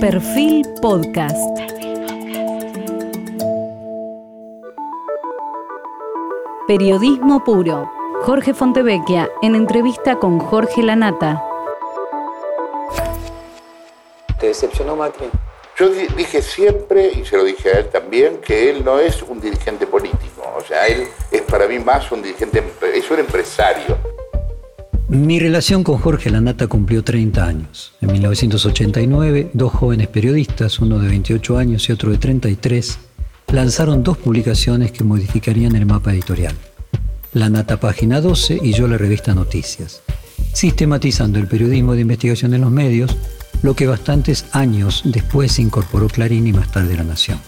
Perfil Podcast. Periodismo puro. Jorge Fontevecchia en entrevista con Jorge Lanata. ¿Te decepcionó Macri? Yo di- dije siempre, y se lo dije a él también, que él no es un dirigente político. O sea, él es para mí más un dirigente, es un empresario. Mi relación con Jorge Lanata cumplió 30 años. En 1989, dos jóvenes periodistas, uno de 28 años y otro de 33, lanzaron dos publicaciones que modificarían el mapa editorial. Lanata Página 12 y yo la revista Noticias, sistematizando el periodismo de investigación en los medios, lo que bastantes años después incorporó Clarín y más tarde La Nación.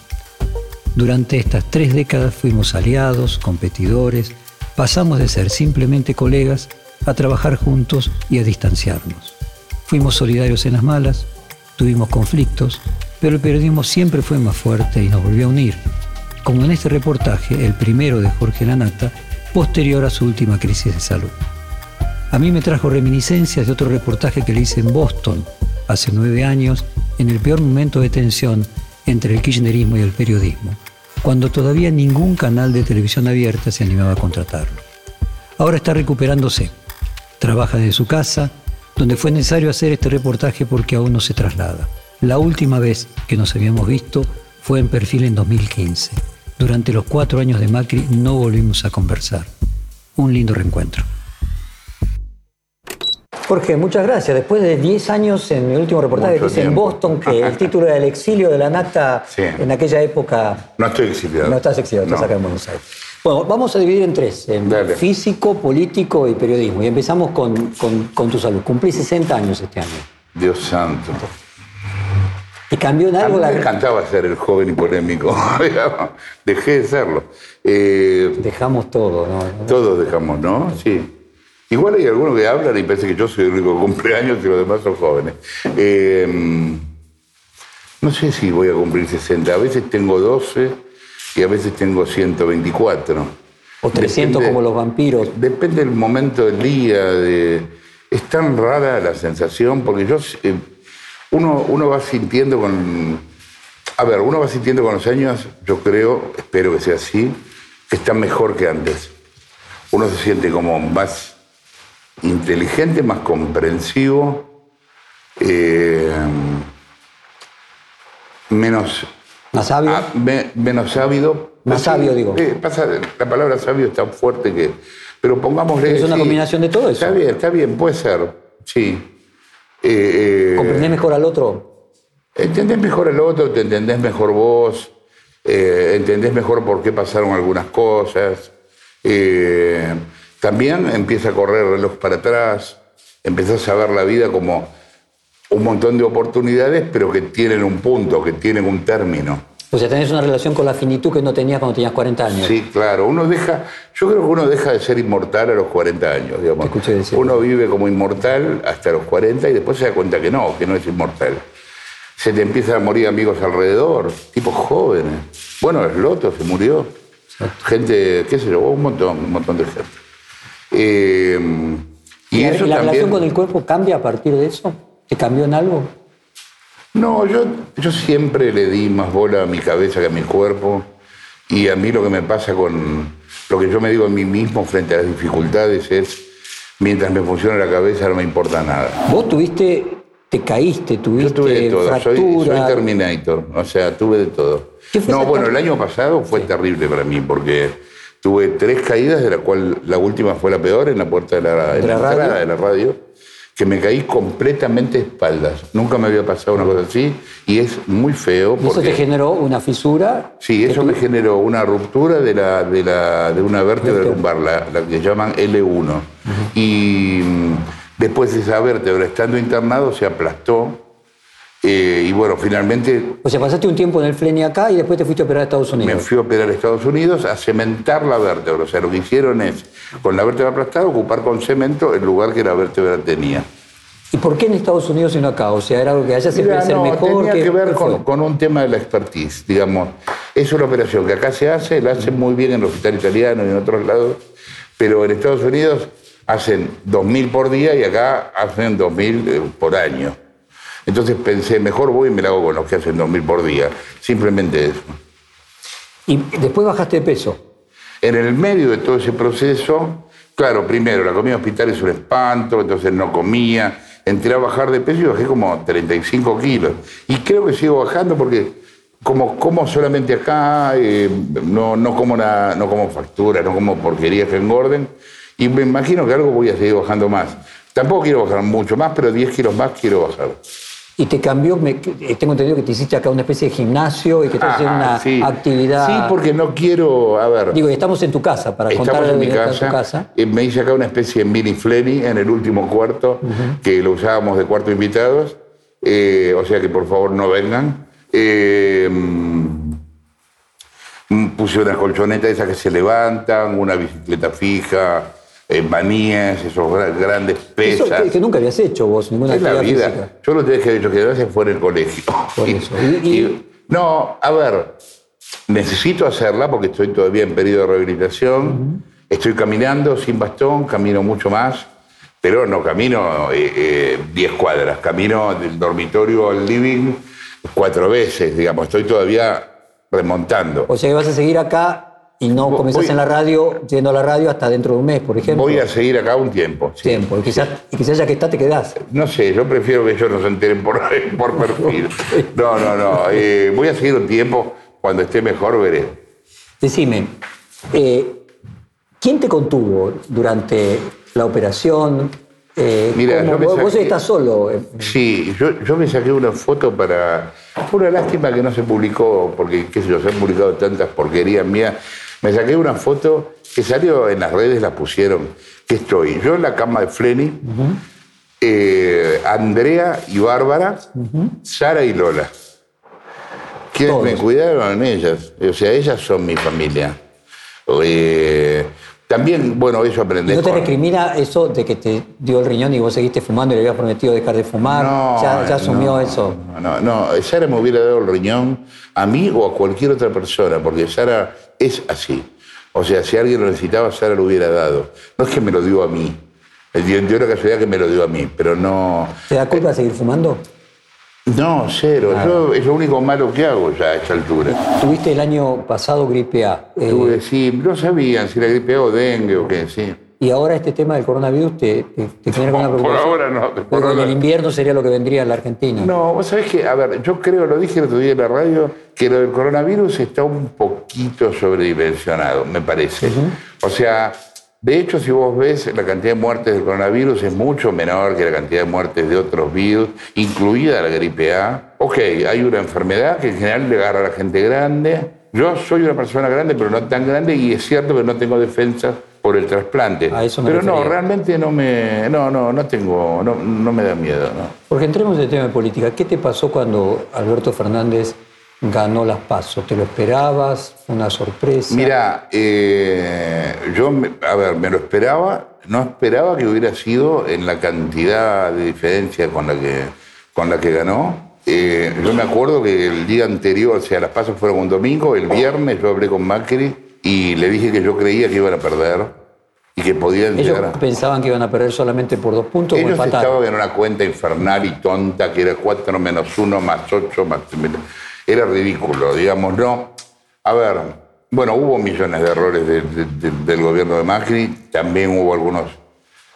Durante estas tres décadas fuimos aliados, competidores, pasamos de ser simplemente colegas a trabajar juntos y a distanciarnos. Fuimos solidarios en las malas, tuvimos conflictos, pero el periodismo siempre fue más fuerte y nos volvió a unir, como en este reportaje, el primero de Jorge Lanata, posterior a su última crisis de salud. A mí me trajo reminiscencias de otro reportaje que le hice en Boston hace nueve años, en el peor momento de tensión entre el kirchnerismo y el periodismo, cuando todavía ningún canal de televisión abierta se animaba a contratarlo. Ahora está recuperándose. Trabaja desde su casa, donde fue necesario hacer este reportaje porque aún no se traslada. La última vez que nos habíamos visto fue en perfil en 2015. Durante los cuatro años de Macri no volvimos a conversar. Un lindo reencuentro. Jorge, muchas gracias. Después de 10 años en mi último reportaje Mucho que hice en. Boston, que el título era El exilio de la nata Sí. en aquella época. No estoy exiliado. No estás exiliado, estás No. acá en Buenos Aires. Bueno, vamos a dividir en tres, en Dale. físico, político y periodismo. Y empezamos con, con- con tu salud. Cumplí 60 años este año. Dios santo. ¿Y cambió en A mí algo me la... encantaba ser el joven y polémico. Dejé de serlo. Eh, Dejamos todo, ¿no? todos dejamos, ¿no? Sí. Igual hay algunos que hablan y parece que yo soy el único que cumple años y los demás son jóvenes. Eh, no sé si voy a cumplir 60. A veces tengo 12 y a veces tengo 124. O 300 Depende- como los vampiros. Depende del momento del día. de- Es tan rara la sensación porque yo eh, uno, uno va sintiendo con. A ver, uno va sintiendo con los años, yo creo, espero que sea así, que está mejor que antes. Uno se siente como más inteligente, más comprensivo, eh, menos Más sabio. Ah, me- menos sábio. Más sabio, digo. Eh, pasa, la palabra sabio es tan fuerte que. Pero pongámosle. Es una combinación de todo eso. Está bien, está bien, puede ser. Sí. Eh, eh, ¿Comprendés mejor al otro? entendés mejor al otro, te entendés mejor vos, eh, entendés mejor por qué pasaron algunas cosas. eh, también empieza a correr el reloj para atrás, empezás a ver la vida como un montón de oportunidades, pero que tienen un punto, que tienen un término. O sea, tenés una relación con la finitud que no tenías cuando tenías 40 años. Sí, claro. Uno deja, yo creo que uno deja de ser inmortal a los 40 años, digamos. Escuché decir. Uno vive como inmortal hasta los 40 y después se da cuenta que no, que no es inmortal. Se te empiezan a morir amigos alrededor, tipos jóvenes. Bueno, el Loto se murió. Gente, qué sé yo, un montón, un montón de gente. Eh, y ¿Y la, eso la también. relación con el cuerpo cambia a partir de eso? ¿Te cambió en algo? No, yo, yo siempre le di más bola a mi cabeza que a mi cuerpo. Y a mí lo que me pasa con lo que yo me digo a mí mismo frente a las dificultades es, mientras me funciona la cabeza no me importa nada. Vos tuviste, te caíste, Yo tuviste tuve de todo, soy, fractura. soy Terminator, o sea, tuve de todo. ¿Qué fue No, bueno, el año pasado fue terrible para mí porque tuve tres caídas, de la cual la última fue la peor en la puerta de la, en ¿De la la entrada radio? de la radio, que me caí completamente de espaldas. Nunca me había pasado una cosa así y es muy feo. Y eso porque- te generó una fisura. Sí, eso me generó una ruptura de, la, de, la, de una vértebra lumbar, la, la que llaman L1. Y mm, después de esa vértebra, estando internado, se aplastó. eh, y bueno, finalmente O sea, pasaste un tiempo en el Fleni acá y después te fuiste a operar a Estados me Unidos. fui a operar a Estados Unidos a cementar la vértebra. O sea, lo que hicieron es, con la vértebra aplastada, ocupar con cemento el lugar que la vértebra tenía. ¿Y por qué en Estados Unidos y no acá? O sea, era algo que allá se Mira, puede hacer no, mejor. tenía ¿qué- que ver con un tema de la expertise, digamos. Es una operación que acá se hace, la hacen muy bien en el hospital italiano y en otros lados, pero en Estados Unidos hacen 2.000 por día y acá hacen 2.000 eh, por año. Entonces pensé, mejor voy y me la hago con los que hacen 2.000 por día. Simplemente eso. Y después bajaste de peso. En el medio de todo ese proceso, claro, primero, la comida hospital es un espanto, entonces no comía. Entré a bajar de peso y bajé como 35 kilos. Y creo que sigo bajando porque como, como solamente acá, eh, no, no, como una, no como factura, no como porquerías que engorden. Y me imagino que algo voy a seguir bajando más. Tampoco quiero bajar mucho más, pero 10 kilos más quiero bajar. Y te cambió, me- eh, tengo entendido que te hiciste acá una especie de gimnasio y que estás haciendo Ajá, una sí. actividad. Sí, porque no quiero, a ver, Digo, estamos en tu casa, para estamos contarle en mi casa, tu casa. eh, me hice acá una especie de mini flenny en el último cuarto, que lo usábamos de cuarto invitados, eh, o sea que por favor no vengan. Eh, mm, puse unas colchonetas esas que se levantan, una bicicleta fija, eh, manías, esos gra- grandes Eso pesas. que, que nunca habías hecho vos, ninguna Es la vida. física. Yo lo que he hecho que gracias fue en el colegio. Por eso. Y- y- no, a ver, necesito hacerla porque estoy todavía en periodo de rehabilitación. Estoy caminando sin bastón, camino mucho más, pero no camino 10 cuadras. Camino del dormitorio al living cuatro veces, digamos. Estoy todavía remontando. O sea que vas a seguir acá y no comenzás voy- en la radio, yendo a la radio hasta dentro de un mes, por ejemplo. Voy a seguir acá un tiempo. sí. tiempo. Y quizás, y quizás ya que está te quedás. No sé, yo prefiero que ellos no se enteren por, por perfil. No, no, no. eh, voy a seguir un tiempo. Cuando esté mejor veré. Decime, eh, ¿quién te contuvo durante la operación? Eh, Mira, ¿cómo- yo me vos, estás solo. Sí, yo, yo me saqué una foto para... Fue una lástima que no se publicó, porque, qué sé yo, se han publicado tantas porquerías mías. Me saqué una foto que salió en las redes, la pusieron, que estoy yo en la cama de Flenny, eh, Andrea y Bárbara, Sara y Lola. Quienes Todos. me cuidaron ellas, o sea, ellas son mi familia. Eh, también, bueno, eso aprendí. ¿Y no te recrimina eso de que te dio el riñón y vos seguiste fumando y le habías prometido dejar de fumar? ya, ya asumió no, eso. No, no, Sara me hubiera dado el riñón a mí o a cualquier otra persona, porque Sara es así. O sea, si alguien lo necesitaba, Sara lo hubiera dado. No es que me lo dio a mí. Dio dio la casualidad que me lo dio a mí, pero no. ¿Te da culpa seguir fumando? No, cero. Yo, es lo único malo que hago ya a esta altura. Tuviste el año pasado gripe A. eh, Tuve, sí, no sabían si era gripe A o dengue o qué, sí. Y ahora este tema del coronavirus te, te, te genera Por preocupación. ahora no, por Porque en ahora- el invierno sería lo que vendría a la Argentina. No, vos sabés que, a ver, yo creo, lo dije el otro día en la radio, que lo del coronavirus está un poquito sobredimensionado, me parece. O sea, de hecho, si vos ves, la cantidad de muertes del coronavirus es mucho menor que la cantidad de muertes de otros virus, incluida la gripe A. Ok, hay una enfermedad que en general le agarra a la gente grande. Yo soy una persona grande, pero no tan grande, y es cierto que no tengo defensa por el trasplante. A eso me pero no, realmente no me, no, no, no tengo, no, no me da miedo, ¿no? Porque entremos en el tema de política. ¿Qué te pasó cuando Alberto Fernández ganó las pasos? ¿Te lo esperabas? ¿Fue una sorpresa? Mira, eh, yo, me- a ver, me lo esperaba, no esperaba que hubiera sido en la cantidad de diferencia con la que, con la que ganó. Eh, yo me acuerdo que el día anterior, o sea, las pasos fueron un domingo, el viernes yo hablé con Macri y le dije que yo creía que iban a perder y que podían Ellos llegar a... pensaban que iban a perder solamente por dos puntos o Ellos empatar. estaban en una cuenta infernal y tonta que era 4 menos 1 más 8 más... Era ridículo, digamos, no. A ver, bueno, hubo millones de errores de- de- de- del gobierno de Macri, también hubo algunos,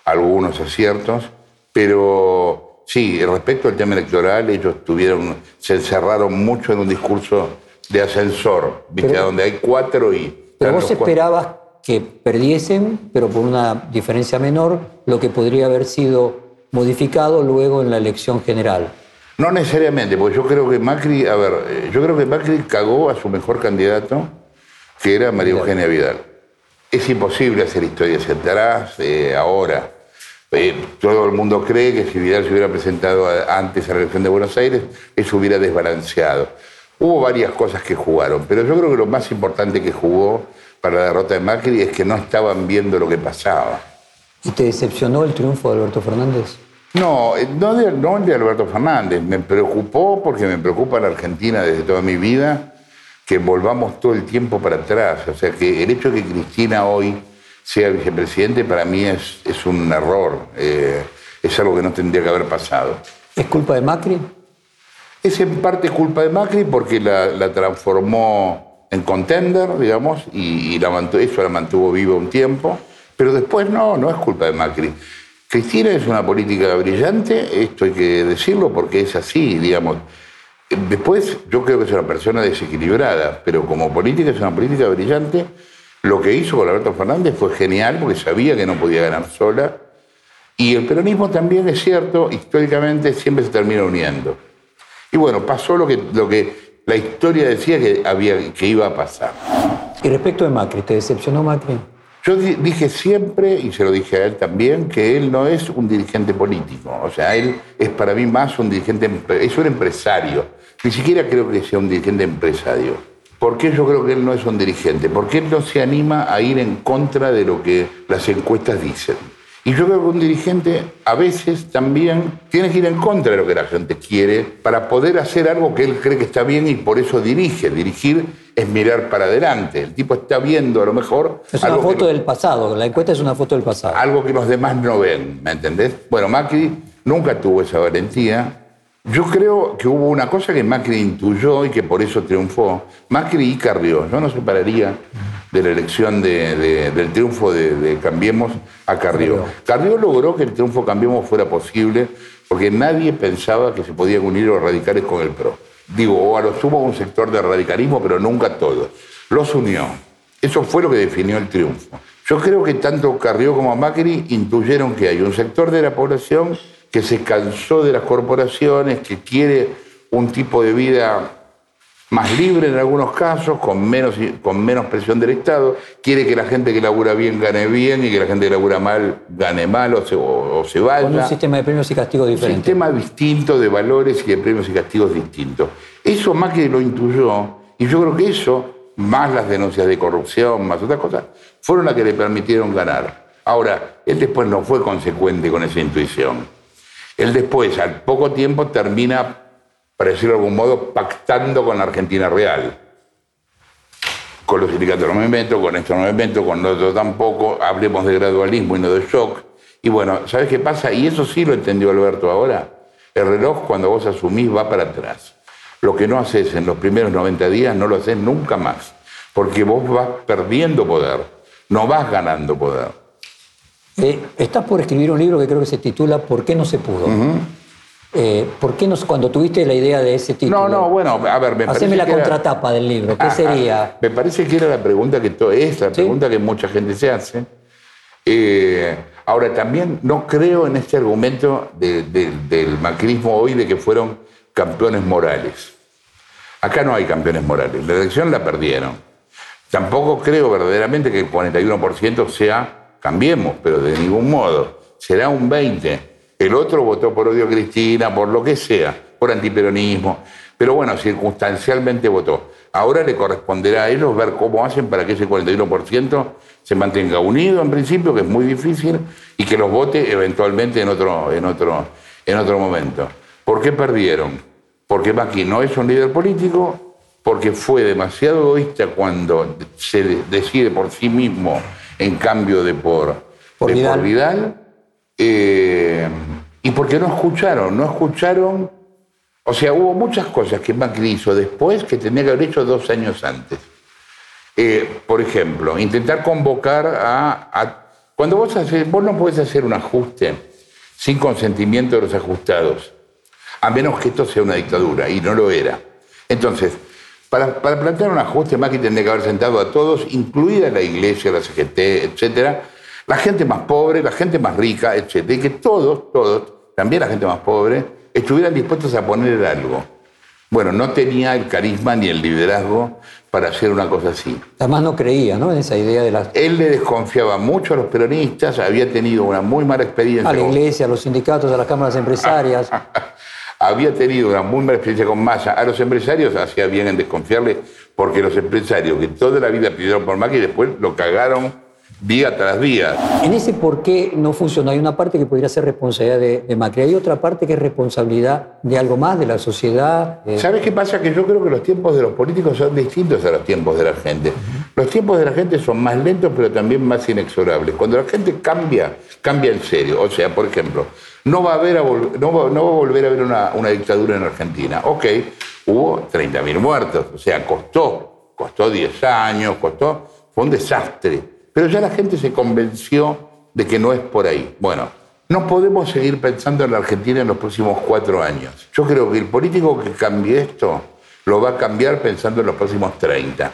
algunos aciertos, pero sí, respecto al tema electoral, ellos tuvieron, se encerraron mucho en un discurso de ascensor, ¿viste? Pero- donde hay cuatro y... Pero vos esperabas que perdiesen, pero por una diferencia menor, lo que podría haber sido modificado luego en la elección general. No necesariamente, porque yo creo que Macri, a ver, eh, yo creo que Macri cagó a su mejor candidato, que era María Eugenia Vidal. Es imposible hacer historia hacia atrás, eh, ahora. Eh, todo el mundo cree que si Vidal se hubiera presentado antes a la elección de Buenos Aires, eso hubiera desbalanceado. Hubo varias cosas que jugaron, pero yo creo que lo más importante que jugó para la derrota de Macri es que no estaban viendo lo que pasaba. ¿Y te decepcionó el triunfo de Alberto Fernández? No, eh, no de, no de Alberto Fernández. Me preocupó porque me preocupa la Argentina desde toda mi vida que volvamos todo el tiempo para atrás. O sea, que el hecho de que Cristina hoy sea vicepresidente para mí es, es un error. Eh, es algo que no tendría que haber pasado. ¿Es culpa de Macri? Es en parte culpa de Macri porque la, transformó en contender, digamos, y, eso la mantuvo viva un tiempo. Pero después no, no es culpa de Macri. Cristina es una política brillante, esto hay que decirlo porque es así, digamos. Después yo creo que es una persona desequilibrada, pero como política es una política brillante. Lo que hizo con Alberto Fernández fue genial porque sabía que no podía ganar sola. Y el peronismo también es cierto, históricamente siempre se termina uniendo. Y bueno, pasó lo que, lo que la historia decía que, había, que iba a pasar. Y respecto de Macri, ¿te decepcionó Macri? Yo di- dije siempre, y se lo dije a él también, que él no es un dirigente político. O sea, él es para mí más un dirigente, es un empresario. Ni siquiera creo que sea un dirigente empresario. ¿Por qué yo creo que él no es un dirigente? Porque él no se anima a ir en contra de lo que las encuestas dicen. Y yo creo que un dirigente a veces también tiene que ir en contra de lo que la gente quiere para poder hacer algo que él cree que está bien y por eso dirige. Dirigir es mirar para adelante. El tipo está viendo a lo mejor... Es una que foto del pasado, la encuesta es una foto del pasado. algo que los demás no ven, ¿me entendés? Bueno, Macri nunca tuvo esa valentía. Yo creo que hubo una cosa que Macri intuyó y que por eso triunfó. Macri y Carrió. Yo no separaría de la elección de- de- del triunfo de, de Cambiemos a Carrió. Carrió logró que el triunfo de Cambiemos fuera posible porque nadie pensaba que se podían unir los radicales con el PRO. Digo, o a lo sumo un sector del radicalismo, pero nunca todos. Los unió. Eso fue lo que definió el triunfo. Yo creo que tanto Carrió como Macri intuyeron que hay un sector de la población que se cansó de las corporaciones, que quiere un tipo de vida más libre en algunos casos, con menos, con menos presión del Estado, quiere que la gente que labura bien gane bien y que la gente que labura mal gane mal o se, o- o se vaya. Con un sistema de premios y castigos Un diferente. sistema distinto de valores y de premios y castigos distintos. Eso Macri lo intuyó y yo creo que eso, más las denuncias de corrupción, más otras cosas, fueron las que le permitieron ganar. Ahora, él después no fue consecuente con esa intuición. Él después, al poco tiempo, termina, para decirlo de algún modo, pactando con la Argentina Real. Con los sindicatos no me con esto no me meto, con otro tampoco. Hablemos de gradualismo y no de shock. Y bueno, ¿sabes qué pasa? Y eso sí lo entendió Alberto ahora. El reloj, cuando vos asumís, va para atrás. Lo que no haces en los primeros 90 días, no lo haces nunca más. Porque vos vas perdiendo poder, no vas ganando poder. Eh, estás por escribir un libro que creo que se titula ¿Por qué no se pudo? Eh, ¿Por qué no, cuando tuviste la idea de ese título? No, no, bueno, a ver, me parece Haceme la era- contratapa del libro. ¿Qué Ah, sería? ah, Me parece que era la pregunta que to- es la ¿Sí? pregunta que mucha gente se hace. Eh, ahora, también no creo en este argumento de- de- del macrismo hoy de que fueron campeones morales. Acá no hay campeones morales. La elección la perdieron. Tampoco creo verdaderamente que el 41% sea Cambiemos, pero de ningún modo. Será un 20%. El otro votó por odio a Cristina, por lo que sea, por antiperonismo. Pero bueno, circunstancialmente votó. Ahora le corresponderá a ellos ver cómo hacen para que ese 41% se mantenga unido en principio, que es muy difícil, y que los vote eventualmente en otro, en otro, en otro momento. ¿Por qué perdieron? Porque Macri no es un líder político, porque fue demasiado egoísta cuando se de- decide por sí mismo en cambio de por, Por de Vidal. Vidal, eh, y porque no escucharon, no escucharon. O sea, hubo muchas cosas que Macri hizo después que tenía que haber hecho dos años antes. Eh, por ejemplo, intentar convocar a, a- Cuando vos haces, vos no podés hacer un ajuste sin consentimiento de los ajustados, a menos que esto sea una dictadura, y no lo era. Entonces, para, para plantear un ajuste, Macri tendría que haber sentado a todos, incluida la iglesia, la CGT, etcétera, la gente más pobre, la gente más rica, etcétera, y que todos, todos, también la gente más pobre, estuvieran dispuestos a poner algo. Bueno, no tenía el carisma ni el liderazgo para hacer una cosa así. Además no creía ¿no? en esa idea de la, Él le desconfiaba mucho a los peronistas, había tenido una muy mala experiencia. a la iglesia, a los sindicatos, a las cámaras empresarias. Había tenido una muy mala experiencia con Massa. A los empresarios hacía bien en desconfiarle, porque los empresarios que toda la vida pidieron por Macri después lo cagaron día tras día. En ese por qué no funcionó, hay una parte que podría ser responsabilidad de, de Macri, hay otra parte que es responsabilidad de algo más, de la sociedad. ¿Sabes qué pasa? Que yo creo que los tiempos de los políticos son distintos a los tiempos de la gente. Los tiempos de la gente son más lentos, pero también más inexorables. Cuando la gente cambia, cambia en serio. O sea, por ejemplo, no va a, haber a no va, no va a volver a haber una, una dictadura en Argentina. Ok, hubo 30.000 muertos, o sea, costó, costó 10 años, costó, fue un desastre. Pero ya la gente se convenció de que no es por ahí. Bueno, no podemos seguir pensando en la Argentina en los próximos cuatro años. Yo creo que el político que cambie esto lo va a cambiar pensando en los próximos 30.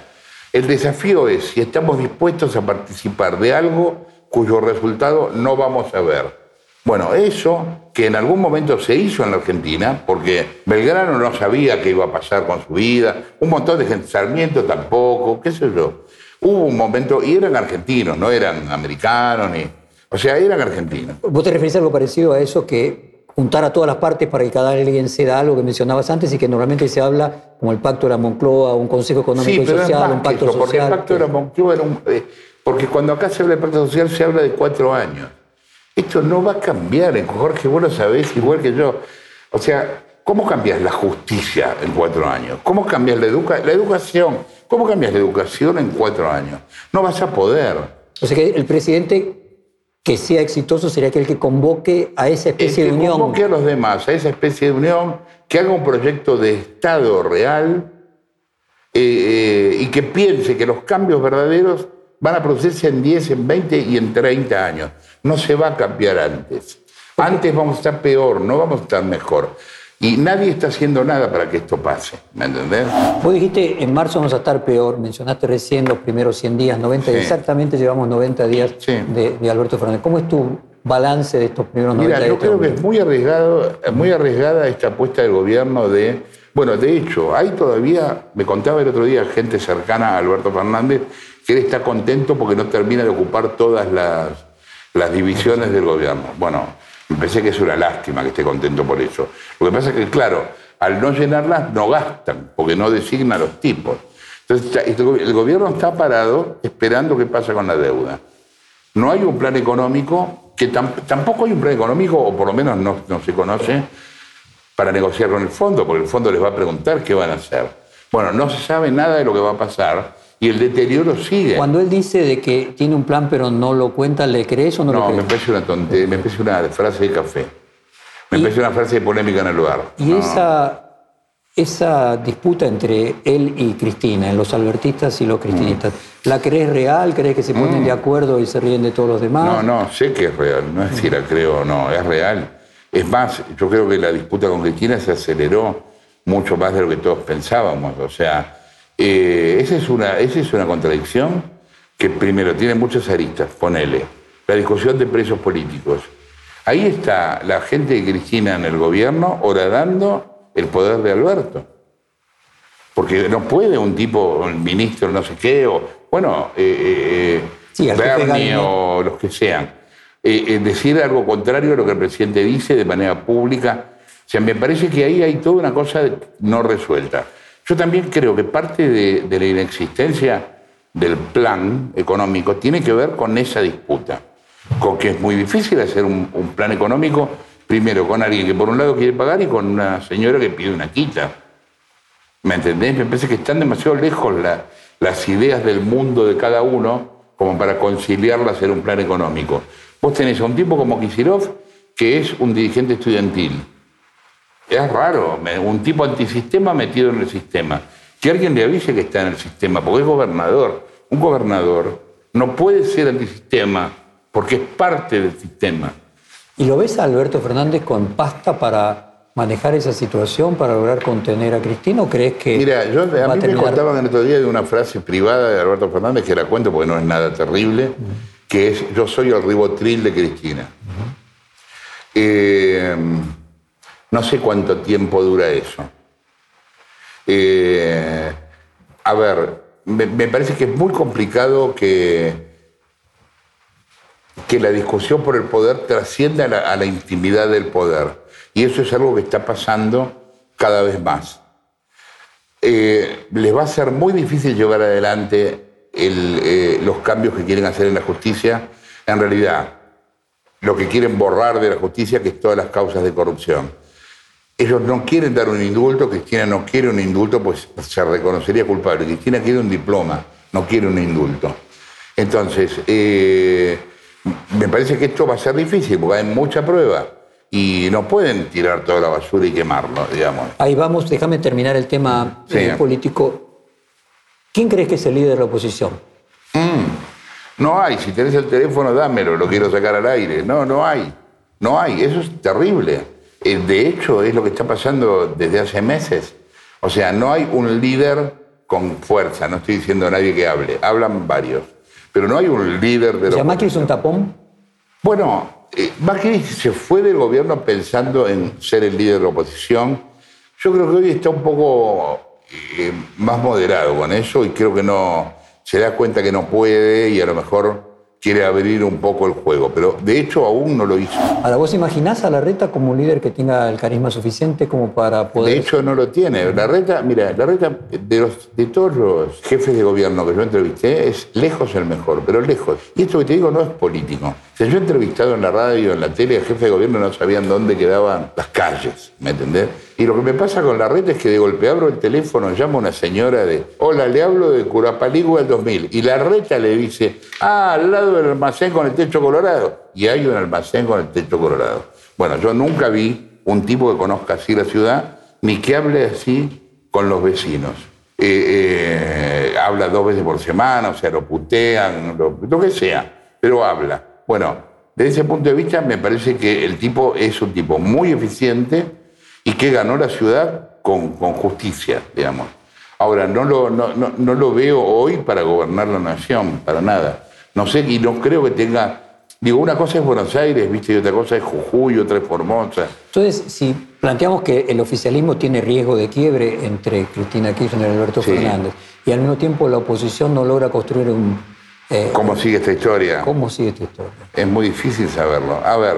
El desafío es si estamos dispuestos a participar de algo cuyo resultado no vamos a ver. Bueno, eso que en algún momento se hizo en la Argentina, porque Belgrano no sabía qué iba a pasar con su vida, un montón de gente, Sarmiento tampoco, qué sé yo. Hubo un momento, y eran argentinos, no eran americanos, ni, o sea, eran argentinos. ¿Vos te referís a algo parecido a eso que juntar a todas las partes para que cada alguien se da algo que mencionabas antes y que normalmente se habla como el pacto de la Moncloa, un consejo económico Sí, y pero social, un pacto eso, porque social? el pacto de la Moncloa era un... eh, porque cuando acá se habla de pacto social se habla de cuatro años. Esto no va a cambiar, Jorge, vos lo sabés igual que yo. O sea, ¿cómo cambias la justicia en cuatro años? ¿Cómo cambias la, educa- la educación? ¿Cómo cambias la educación en cuatro años? No vas a poder. O sea que el presidente que sea exitoso sería aquel que convoque a esa El especie que de unión. convoque a los demás, a esa especie de unión, que haga un proyecto de Estado real eh, eh, y que piense que los cambios verdaderos van a producirse en 10, en 20 y en 30 años. No se va a cambiar antes. Antes vamos a estar peor, no vamos a estar mejor. Y nadie está haciendo nada para que esto pase, ¿me entendés? Vos dijiste en marzo vamos a estar peor, mencionaste recién los primeros 100 días, 90, Sí. exactamente llevamos 90 días Sí. de, de Alberto Fernández. ¿Cómo es tu balance de estos primeros 90 Mira, días? yo de este creo que es muy arriesgado, muy arriesgada esta apuesta del gobierno de, bueno, de hecho, hay todavía, me contaba el otro día gente cercana a Alberto Fernández, que él está contento porque no termina de ocupar todas las, las divisiones del gobierno. Bueno, me parece que es una lástima que esté contento por eso. Lo que pasa es que, claro, al no llenarlas no gastan, porque no designa a los tipos. Entonces, el gobierno está parado esperando qué pasa con la deuda. No hay un plan económico, que tam- tampoco hay un plan económico, o por lo menos no, no se conoce, para negociar con el fondo, porque el fondo les va a preguntar qué van a hacer. Bueno, no se sabe nada de lo que va a pasar y el deterioro sigue. Cuando él dice de que tiene un plan pero no lo cuenta, ¿le crees o no, no, le me crees? parece una tontería, me parece una frase de café. Me Y- parece una frase de polémica en el lugar. Y No. esa, esa disputa entre él y Cristina, en los albertistas y los cristinistas, Mm. ¿la crees real? ¿Crees que se ponen de acuerdo y se ríen de todos los demás? No, no, sé que es real, no es si la creo o no, es real. Es más, yo creo que la disputa con Cristina se aceleró mucho más de lo que todos pensábamos. O sea, eh, esa, es una, esa es una contradicción que primero tiene muchas aristas, ponele. La discusión de presos políticos. Ahí está la gente de Cristina en el gobierno horadando el poder de Alberto. Porque no puede un tipo, un ministro no sé qué, o bueno, eh, eh, Sí, de Bernie o los que sean, eh, eh, decir algo contrario a lo que el presidente dice de manera pública. O sea, me parece que ahí hay toda una cosa no resuelta. Yo también creo que parte de, la inexistencia del plan económico tiene que ver con esa disputa, con que es muy difícil hacer un, plan económico, primero con alguien que por un lado quiere pagar y con una señora que pide una quita. ¿Me entendés? Me parece que están demasiado lejos la- las ideas del mundo de cada uno como para conciliarlas en un plan económico. Vos tenés a un tipo como Kicillof que es un dirigente estudiantil. Es raro, un tipo antisistema metido en el sistema. Que alguien le avise que está en el sistema, porque es gobernador. Un gobernador no puede ser antisistema porque es parte del sistema. ¿Y lo ves a Alberto Fernández con pasta para manejar esa situación, para lograr contener a Cristina? ¿O crees que Mira, yo, a mí me terminar- contaban el otro día de una frase privada de Alberto Fernández, que la cuento porque no es nada terrible, que es yo soy el ribotril de Cristina. Eh, no sé cuánto tiempo dura eso. Eh, a ver, me, parece que es muy complicado que, que la discusión por el poder trascienda a la, intimidad del poder. Y eso es algo que está pasando cada vez más. Eh, les va a ser muy difícil llevar adelante el, eh, los cambios que quieren hacer en la justicia. En realidad, lo que quieren borrar de la justicia, que es todas las causas de corrupción. Ellos no quieren dar un indulto, Cristina no quiere un indulto, pues se reconocería culpable. Cristina quiere un diploma, no quiere un indulto. Entonces, eh, me parece que esto va a ser difícil, porque hay mucha prueba. y no pueden tirar toda la basura y quemarlo, digamos. Ahí vamos, déjame terminar el tema Sí. eh, político. ¿Quién crees que es el líder de la oposición? Mm, no hay, si tenés el teléfono, dámelo, lo quiero sacar al aire. No, no hay. No hay, eso es terrible. Eh, De hecho, es lo que está pasando desde hace meses. O sea, no hay un líder con fuerza, no estoy diciendo a nadie que hable, hablan varios. Pero no hay un líder de O sea, Macri es un tapón. Bueno, eh, Macri se fue del gobierno pensando en ser el líder de la oposición. Yo creo que hoy está un poco eh, más moderado con eso y creo que no se da cuenta que no puede y a lo mejor quiere abrir un poco el juego, pero de hecho aún no lo hizo. Ahora, ¿vos imaginás a Larreta como un líder que tenga el carisma suficiente como para poder... De hecho no lo tiene. La reta, mira, la reta de, los, de todos los jefes de gobierno que yo entrevisté es lejos el mejor, pero lejos. Y esto que te digo no es político. Sea, yo he entrevistado en la radio, en la tele, jefes de gobierno no sabían dónde quedaban las calles, ¿me entendés? Y lo que me pasa con la reta es que de golpe abro el teléfono, llamo a una señora de, hola, le hablo de Curapaligua del 2000. Y la reta le dice, ah, al lado del almacén con el techo colorado. Y hay un almacén con el techo colorado. Bueno, yo nunca vi un tipo que conozca así la ciudad, ni que hable así con los vecinos. Eh, eh, habla dos veces por semana, o sea, lo putean, lo que sea, pero habla. Bueno, desde ese punto de vista me parece que el tipo es un tipo muy eficiente y que ganó la ciudad con, con justicia, digamos. Ahora, no lo, no, no- no lo veo hoy para gobernar la nación, para nada. No sé, y no creo que tenga... Digo, una cosa es Buenos Aires, ¿viste? Y otra cosa es Jujuy, otra es Formosa. Entonces, si planteamos que el oficialismo tiene riesgo de quiebre entre Cristina Kirchner y Alberto Sí. Fernández, y al mismo tiempo la oposición no logra construir un... eh, ¿Cómo sigue esta historia? ¿Cómo sigue esta historia? Es muy difícil saberlo. A ver,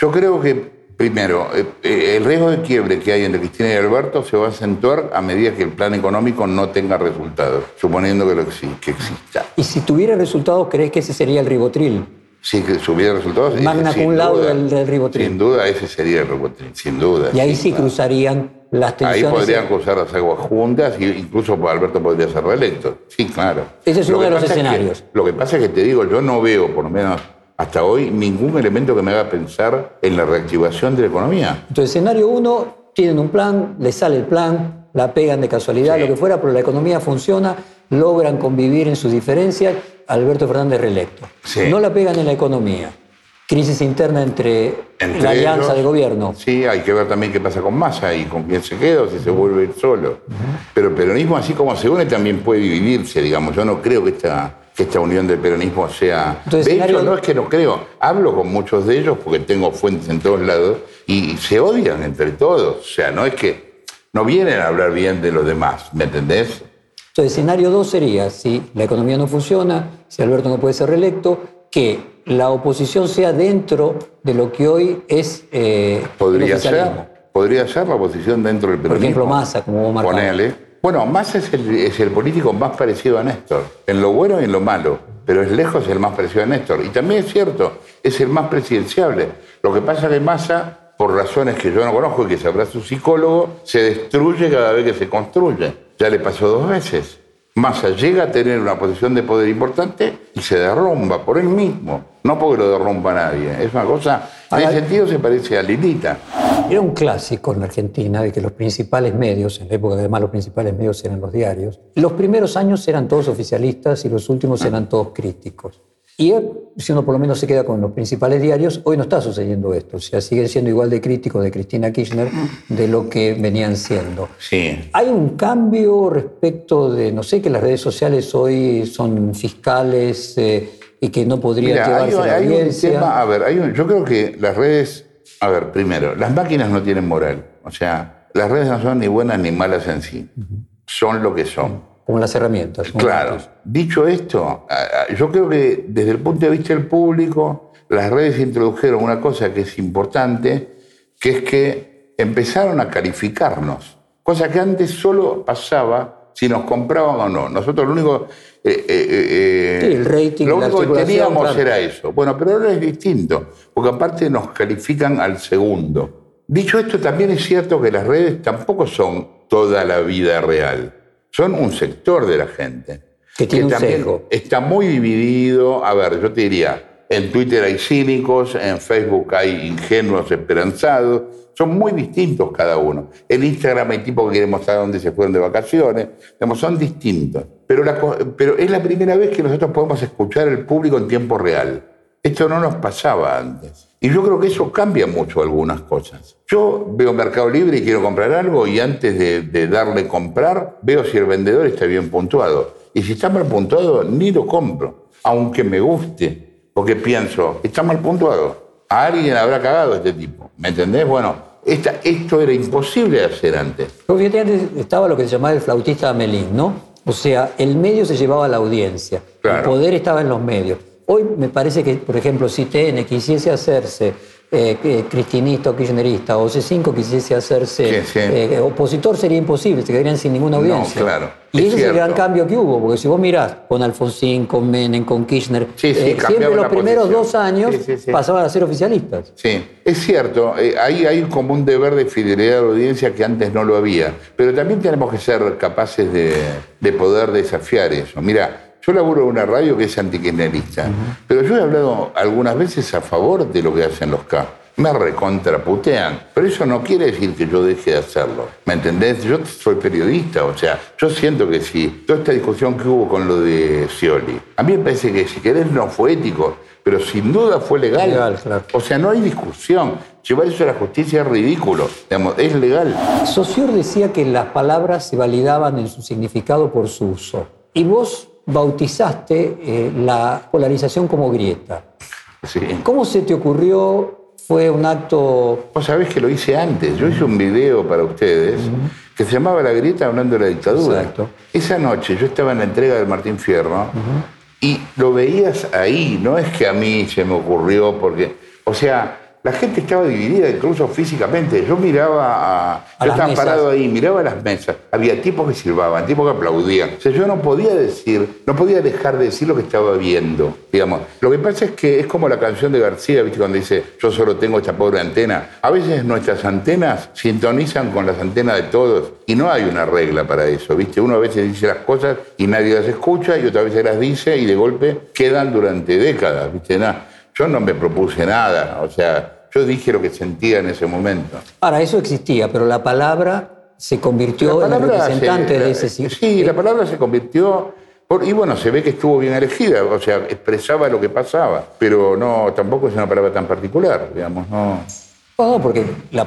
yo creo que, primero, eh, eh, el riesgo de quiebre que hay entre Cristina y Alberto se va a acentuar a medida que el plan económico no tenga resultados, suponiendo que, lo exi- que exista. Y si tuviera resultados, ¿crees que ese sería el ribotril? Si que hubiera resultados... Magna eh, sin cum laude duda, del- del ribotril. Sin duda, ese sería el ribotril, sin duda. Y ahí sí cruzarían las Ahí tensiones. podrían cruzar las aguas juntas e incluso Alberto podría ser reelecto. Sí, claro. Ese es Lo uno de los pasa es que- escenarios. lo que pasa es que te digo, yo no veo, por lo menos hasta hoy, ningún elemento que me haga pensar en la reactivación de la economía. Entonces, escenario uno, tienen un plan, les sale el plan, la pegan de casualidad, Sí. lo que fuera, pero la economía funciona, logran convivir en sus diferencias, Alberto Fernández reelecto. Sí. No la pegan en la economía. Crisis interna entre, Entre la alianza ellos, de gobierno. Sí, hay que ver también qué pasa con Massa y con quién se queda o si se vuelve solo. Pero el peronismo, así como se une, también puede dividirse, digamos. Yo no creo que esta, que esta unión del peronismo sea... Entonces, de hecho, no es que no creo. Hablo con muchos de ellos porque tengo fuentes en todos lados y se odian entre todos. O sea, no es que... No vienen a hablar bien de los demás, ¿me entendés? Entonces, escenario 2 sería, si la economía no funciona, si Alberto no puede ser reelecto, que la oposición sea dentro de lo que hoy es eh, Podría ser, podría ser la oposición dentro del Por peronismo. ejemplo, Massa, como vos marcabas. Ponele. Bueno, el, es el político más parecido a Néstor, en lo bueno y en lo malo, pero es lejos el más parecido a Néstor. Y también es cierto, es el más presidenciable. Lo que pasa es que Massa, por razones que yo no conozco y que sabrá su psicólogo, se destruye cada vez que se construye. Ya le pasó dos veces. Massa llega a tener una posición de poder importante y se derrumba por él mismo, no porque lo derrumba nadie. Es una cosa, en ese sentido se parece a Lilita. Era un clásico en la Argentina de que los principales medios, en la época además los principales medios eran los diarios, los primeros años eran todos oficialistas y los últimos eran todos críticos. Y si uno por lo menos se queda con los principales diarios, hoy no está sucediendo esto. O sea, siguen siendo igual de críticos de Cristina Kirchner de lo que venían siendo. Sí. ¿Hay un cambio respecto de, no sé, que las redes sociales hoy son fiscales eh, y que no podría Mira, hay, llevarse la hay un audiencia? tema, a ver, hay un- yo creo que las redes, a ver, primero, las máquinas no tienen moral. O sea, las redes no son ni buenas ni malas en sí. Son lo que son. Como las herramientas. Claro. Dicho esto, yo creo que desde el punto de vista del público, las redes introdujeron una cosa que es importante, que es que empezaron a calificarnos. Cosa que antes solo pasaba si nos compraban o no. Nosotros lo único... eh, eh, eh, Sí, el rating, Lo único que teníamos claro. era eso. Bueno, pero ahora es distinto, porque aparte nos califican al segundo. Dicho esto, también es cierto que las redes tampoco son toda la vida real. Son un sector de la gente. Que tiene un también sesgo. Está muy dividido. A ver, yo te diría, En Twitter hay cínicos, en Facebook hay ingenuos esperanzados. Son muy distintos cada uno. En Instagram hay tipos que quieren mostrar dónde se fueron de vacaciones. Digamos, son distintos. Pero, la pero es la primera vez que nosotros podemos escuchar al público en tiempo real. Esto no nos pasaba antes. Y yo creo que eso cambia mucho algunas cosas. Yo veo Mercado Libre y quiero comprar algo y antes de, de darle comprar, veo si el vendedor está bien puntuado. Y si está mal puntuado, ni lo compro, aunque me guste, porque pienso, está mal puntuado. A alguien habrá cagado este tipo. ¿Me entendés? Bueno, esta- esto era imposible de hacer antes. Fíjate, antes estaba lo que se llamaba el flautista Amelín, ¿no? O sea, el medio se llevaba a la audiencia, el Claro. poder estaba en los medios. Hoy me parece que, por ejemplo, si TN quisiese hacerse eh, cristinista o kirchnerista, o C5 quisiese hacerse Sí, sí. eh, opositor, sería imposible, se quedarían sin ninguna No, audiencia. claro, Y es ese es el gran cambio que hubo, porque si vos mirás con Alfonsín, con Menem, con Kirchner, Sí, eh, siempre los primeros posición. dos años pasaban a ser oficialistas. Sí, es cierto, ahí hay como un deber de fidelidad a la audiencia que antes no lo había, pero también tenemos que ser capaces de, de poder desafiar eso. Mira, yo laburo en una radio que es antikirchnerista, pero yo he hablado algunas veces a favor de lo que hacen los K. Me recontraputean, pero eso no quiere decir que yo deje de hacerlo. ¿Me entendés? Yo soy periodista, o sea, yo siento que si toda esta discusión que hubo con lo de Scioli, a mí me parece que si querés no fue ético, pero sin duda fue legal. Legal, claro. O sea, no hay discusión. Llevar eso a la justicia es ridículo. Digamos, es legal. Saussure decía que las palabras se validaban en su significado por su uso. Y vos bautizaste eh, la polarización como grieta. Sí. ¿Cómo se te ocurrió? ¿Fue un acto Vos sabés que lo hice antes. Yo hice un video para ustedes que se llamaba La Grieta hablando de la dictadura. Exacto. Esa noche yo estaba en la entrega del Martín Fierro y lo veías ahí. No es que a mí se me ocurrió porque... O sea, la gente estaba dividida incluso físicamente. Yo miraba a... A yo estaba mesas. parado ahí, miraba las mesas. Había tipos que silbaban, tipos que aplaudían. O sea, yo no podía decir, no podía dejar de decir lo que estaba viendo, digamos. Lo que pasa es que es como la canción de García, ¿viste? Cuando dice, yo solo tengo esta pobre antena. A veces nuestras antenas sintonizan con las antenas de todos y no hay una regla para eso, ¿viste? Uno a veces dice las cosas y nadie las escucha y otra vez las dice y de golpe quedan durante décadas, ¿viste? Nada. Yo no me propuse nada, o sea, yo dije lo que sentía en ese momento. Ahora, eso existía, pero la palabra se convirtió La en el palabra representante se- de ese si- Sí, la palabra se convirtió. y bueno, se ve que estuvo bien elegida, o sea, expresaba lo que pasaba, pero no, tampoco es una palabra tan particular, digamos, no. No, porque la-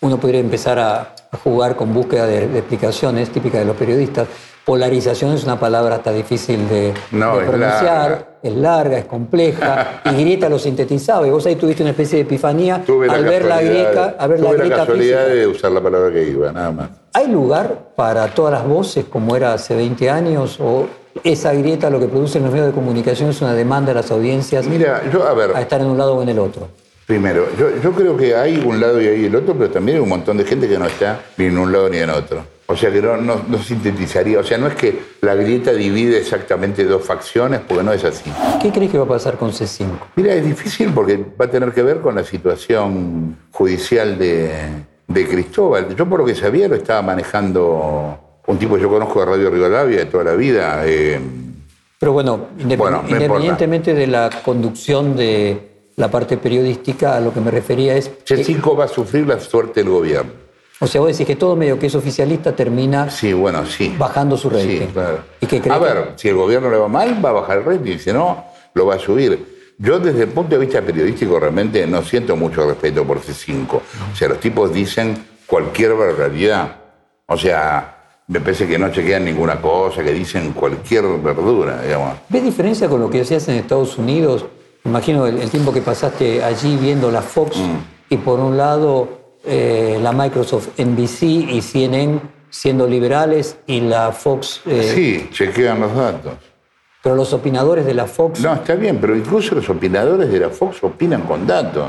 uno podría empezar a, a jugar con búsqueda de, de explicaciones típica de los periodistas. Polarización es una palabra hasta difícil de, No, de es pronunciar, larga. es larga, es compleja, y Grieta lo sintetizaba, y vos ahí tuviste una especie de epifanía Tuve al ver la casualidad- grieta, a ver la tuve la grieta casualidad física. de usar la palabra que iba, nada más. ¿Hay lugar para todas las voces como era hace 20 años? ¿O esa grieta lo que produce en los medios de comunicación es una demanda de las audiencias Mira, yo, a ver, a estar en un lado o en el otro? primero, yo, yo creo que hay un lado y hay el otro, pero también hay un montón de gente que no está ni en un lado ni en otro. O sea que no, no, no sintetizaría, o sea, no es que la grieta divide exactamente dos facciones, porque no es así. ¿Qué crees que va a pasar con C5? Mira, es difícil porque va a tener que ver con la situación judicial de, de Cristóbal. Yo por lo que sabía lo estaba manejando un tipo que yo conozco de Radio Rivadavia de toda la vida. eh, Pero bueno, independ- Bueno, no independientemente de la conducción de la parte periodística, a lo que me refería es... que- C5 va a sufrir la suerte del gobierno. O sea, vos decís que todo medio que es oficialista termina Sí, bueno, sí. bajando su rating. Sí, claro. ¿Y qué crees A que- ver, si el gobierno le va mal, va a bajar el rating, si no, lo va a subir. Yo desde el punto de vista periodístico realmente no siento mucho respeto por C5. O sea, los tipos dicen cualquier barbaridad. O sea, me parece que no chequean ninguna cosa, que dicen cualquier verdura, digamos. ¿Ves diferencia con lo que hacías en Estados Unidos? Imagino el, el tiempo que pasaste allí viendo la Fox Mm. y por un lado eh, la Microsoft NBC y CNN siendo liberales y la Fox... eh, Sí, chequean los datos. Pero los opinadores de la Fox... No, está bien, pero incluso los opinadores de la Fox opinan con datos.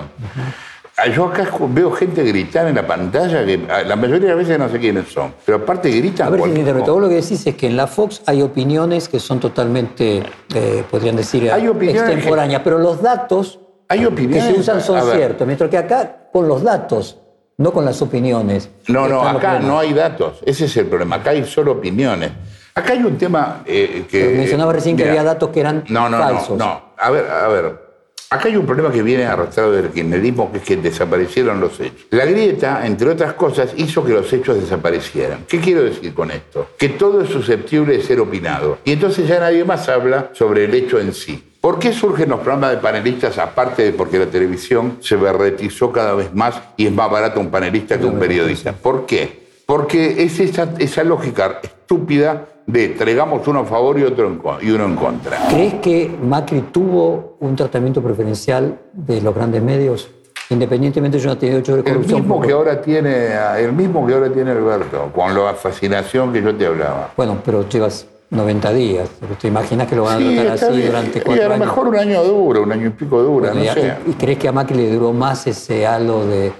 Ah, Yo acá veo gente gritar en la pantalla que ah, la mayoría de las veces no sé quiénes son, pero aparte gritan. A ver si interpreto. Vos lo que decís es que en la Fox hay opiniones que son totalmente, eh, podrían decir, Hay que- extemporáneas, pero los datos Hay que se usan son ver, ciertos, mientras que acá con los datos, no con las opiniones. No, no, acá problemas. no hay datos. Ese es el problema. Acá hay solo opiniones. Acá hay un tema eh, que. Pero mencionaba recién que mira, había datos que eran no, no, falsos. No, no. A ver, a ver. Acá hay un problema que viene arrastrado del kirchnerismo, que es que desaparecieron los hechos. La grieta, entre otras cosas, hizo que los hechos desaparecieran. ¿Qué quiero decir con esto? Que todo es susceptible de ser opinado. Y entonces ya nadie más habla sobre el hecho en sí. ¿Por qué surgen los programas de panelistas aparte de porque la televisión se berretizó cada vez más y es más barato un panelista que un periodista? ¿Por qué? Porque es esa, esa lógica estúpida de traigamos uno a favor y, otro en, y uno en contra. ¿Crees que Macri tuvo un tratamiento preferencial de los grandes medios? Independientemente de una teoría de corrupción. El mismo, que ahora tiene, el mismo que ahora tiene Alberto, con la fascinación que yo te hablaba. Bueno, pero llevas 90 días. ¿Te imaginas que lo van a tratar así durante cuatro años? Y a lo mejor un año duro, un año y pico dura, no sé. ¿Y crees que a Macri le duró más ese halo de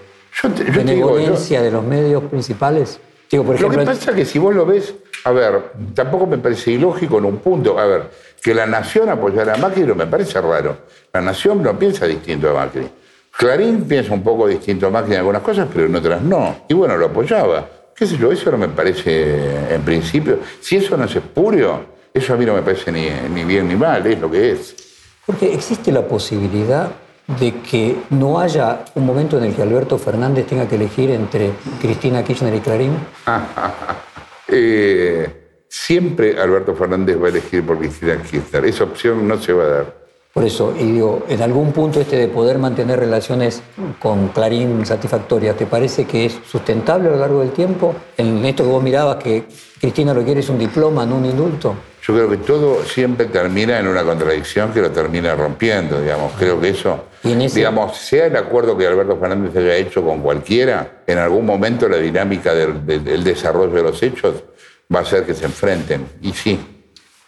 yo benevolencia de los medios principales? Digo, por ejemplo, lo que pasa es que si vos lo ves a ver, tampoco me parece ilógico en un punto. A ver, que la nación apoyara a Macri no me parece raro. La nación no piensa distinto a Macri. Clarín piensa un poco distinto a Macri en algunas cosas, pero en otras no. Y bueno, lo apoyaba. ¿Qué sé yo? Eso no me parece en principio. Si eso no es espurio, eso a mí no me parece ni, ni bien ni mal, es lo que es. Porque existe la posibilidad de que no haya un momento en el que Alberto Fernández tenga que elegir entre Cristina Kirchner y Clarín. Eh, siempre Alberto Fernández va a elegir por Cristina Kirchner. Esa opción no se va a dar. Por eso, y digo, en algún punto este de poder mantener relaciones con Clarín satisfactorias, ¿te parece que es sustentable a lo largo del tiempo? En esto que vos mirabas que Cristina lo quiere es un diploma, no un indulto. Yo creo que todo siempre termina en una contradicción que lo termina rompiendo, digamos. Creo que eso, digamos, sea el acuerdo que Alberto Fernández haya hecho con cualquiera, en algún momento la dinámica del, desarrollo de los hechos va a ser que se enfrenten. Y sí.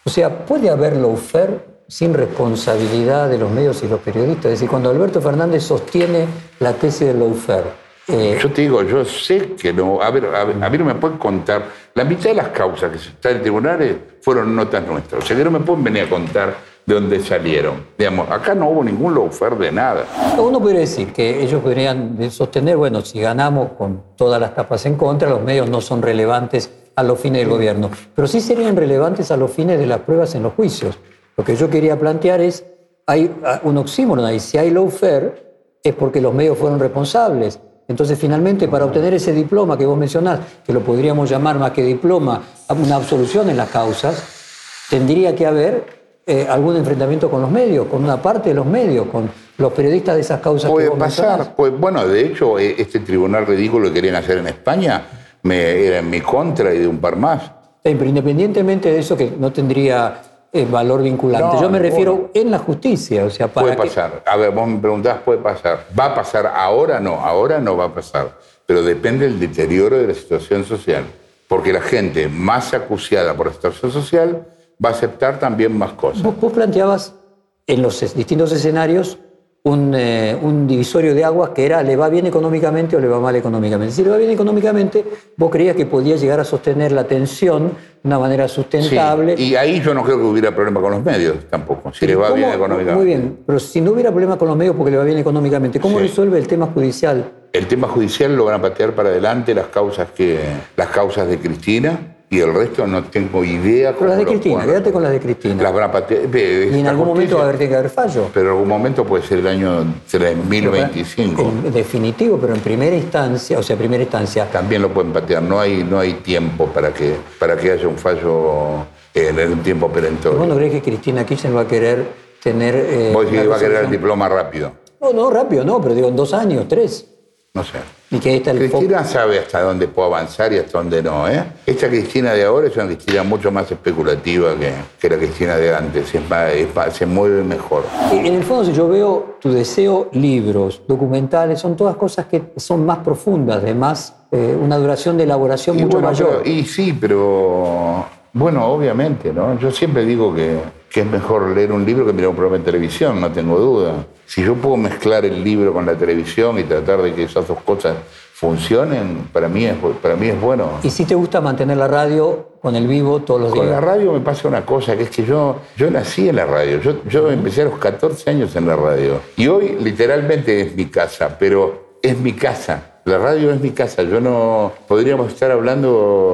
O sea, ¿puede haber lawfare sin responsabilidad de los medios y los periodistas. Es decir, cuando Alberto Fernández sostiene la tesis del lawfare. Eh, yo te digo, yo sé que no. A ver, a, mí no me pueden contar. La mitad de las causas que se están en tribunales fueron notas nuestras. O sea que no me pueden venir a contar de dónde salieron. Digamos, acá no hubo ningún lawfare de nada. Uno podría decir que ellos podrían sostener, bueno, si ganamos con todas las tapas en contra, los medios no son relevantes a los fines del gobierno, pero sí serían relevantes a los fines de las pruebas en los juicios. Lo que yo quería plantear es, hay ah, un oxímoron ahí, si hay lawfare es porque los medios fueron responsables. Entonces, finalmente, para obtener ese diploma que vos mencionás, que lo podríamos llamar más que diploma, una absolución en las causas, tendría que haber eh, algún enfrentamiento con los medios, con una parte de los medios, con los periodistas de esas causas Puede pasar, pues bueno, de hecho, e, este tribunal ridículo que querían hacer en España me, era en mi contra y de un par más. pero independientemente de eso, que no tendría valor vinculante. Yo me refiero en la justicia, o sea, para Puede pasar. A ver, vos me preguntás, puede pasar. ¿Va a pasar ahora? No, ahora no va a pasar. Pero depende del deterioro de la situación social. Porque la gente más acuciada por la situación social va a aceptar también más cosas. vos planteabas en los distintos escenarios eh, un, divisorio de aguas que era le va bien económicamente o le va mal económicamente. Si le va bien económicamente, vos creías que podía llegar a sostener la tensión de una manera sustentable. y ahí yo no creo que hubiera problema con los medios tampoco, si le va bien económicamente. Muy bien, pero si no hubiera problema con los medios porque le va bien económicamente, ¿cómo resuelve el tema judicial? El tema judicial lo van a patear para adelante las causas, que, las causas de Cristina y el resto no tengo idea. Con las de Cristina, quédate con las de Cristina. Las van a y en algún momento va a haber que haber fallo. Pero en algún momento puede ser el año 3025. En definitivo, pero en primera instancia, o sea, primera instancia. También lo pueden patear, no hay, no hay tiempo para que, para que haya un fallo en un tiempo perentorio. ¿Vos no crees que Cristina Kirchner va a querer tener. Eh, ¿Vos que va a querer el diploma rápido? No, no, rápido no, pero digo en dos años, tres. No sé. Y que está el Cristina sabe hasta dónde puede avanzar y hasta dónde no. ¿eh? Esta Cristina de ahora es una Cristina mucho más especulativa que, que la Cristina de antes. se mueve mejor. En el fondo, si yo veo tu deseo, libros, documentales, son todas cosas que son más profundas, de más, eh, una duración de elaboración mucho mayor. y sí, pero bueno, obviamente, ¿no? Yo siempre digo que, que es mejor leer un libro que mirar un programa de televisión, no tengo duda. Si yo puedo mezclar el libro con la televisión y tratar de que esas dos cosas funcionen, para mí es, para mí es bueno. ¿Y si te gusta mantener la radio con el vivo todos los días? Con la radio me pasa una cosa, que es que yo, yo nací en la radio. Yo, yo empecé a los 14 años en la radio. Y hoy literalmente es mi casa, pero es mi casa La radio es mi casa. Yo no. Podríamos estar hablando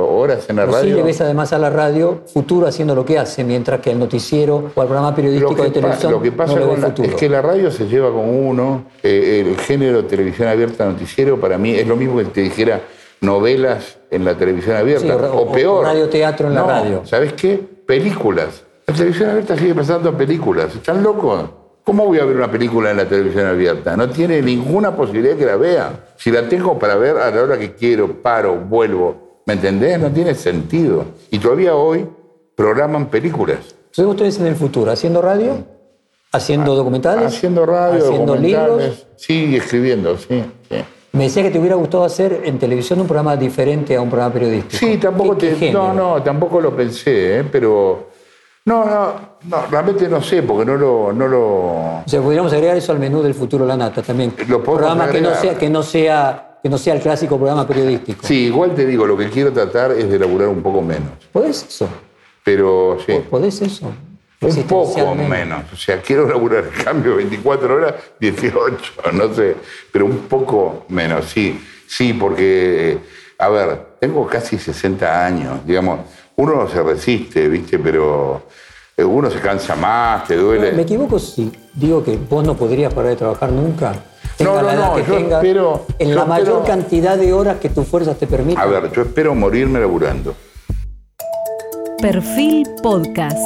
horas en la Pero sí radio. le ves además a la radio futuro haciendo lo que hace, mientras que el noticiero o el programa periodístico de televisión lo que pasa no con la- es que la radio se lleva con uno. eh, el género televisión abierta noticiero para mí es lo mismo que te dijera novelas en la televisión abierta. Sí, o- peor. o radioteatro en la No, radio. ¿Sabes qué? Películas. La televisión abierta sigue pasando películas. ¿Están locos? ¿Cómo voy a ver una película en la televisión abierta? No tiene ninguna posibilidad que la vea. Si la tengo para ver a la hora que quiero, paro, vuelvo. ¿Me entendés? No tiene sentido. Y todavía hoy programan películas. Entonces ustedes en el futuro, haciendo radio, haciendo documentales, Haciendo radio, haciendo documentales. libros. Sí, escribiendo, sí. Sí, Me decía que te hubiera gustado hacer en televisión un programa diferente a un programa periodístico. Sí, tampoco ¿Qué- te. qué no, no, tampoco lo pensé, ¿eh? pero. No, no, no, realmente no sé, porque no lo. No lo O sea, podríamos agregar eso al menú del futuro La Nata también. Lo programa que no agregar. sea que no sea que no sea el clásico programa periodístico. sí, igual te digo, lo que quiero tratar es de laburar un poco menos. ¿Podés eso? Pero sí. ¿Podés eso? Un poco menos. O sea, quiero laburar en cambio 24 horas, 18, no sé. Pero un poco menos, sí. Sí, porque, a ver, tengo casi 60 años. Digamos, uno se resiste, ¿viste? Pero eh, uno se cansa más, te duele. ¿Me equivoco si digo que vos no podrías parar de trabajar nunca? Tenga No, no, la edad no, que yo espero- en yo la mayor espero- cantidad de horas que tus fuerzas te permitan. A ver, yo espero morirme laburando. Perfil Podcast.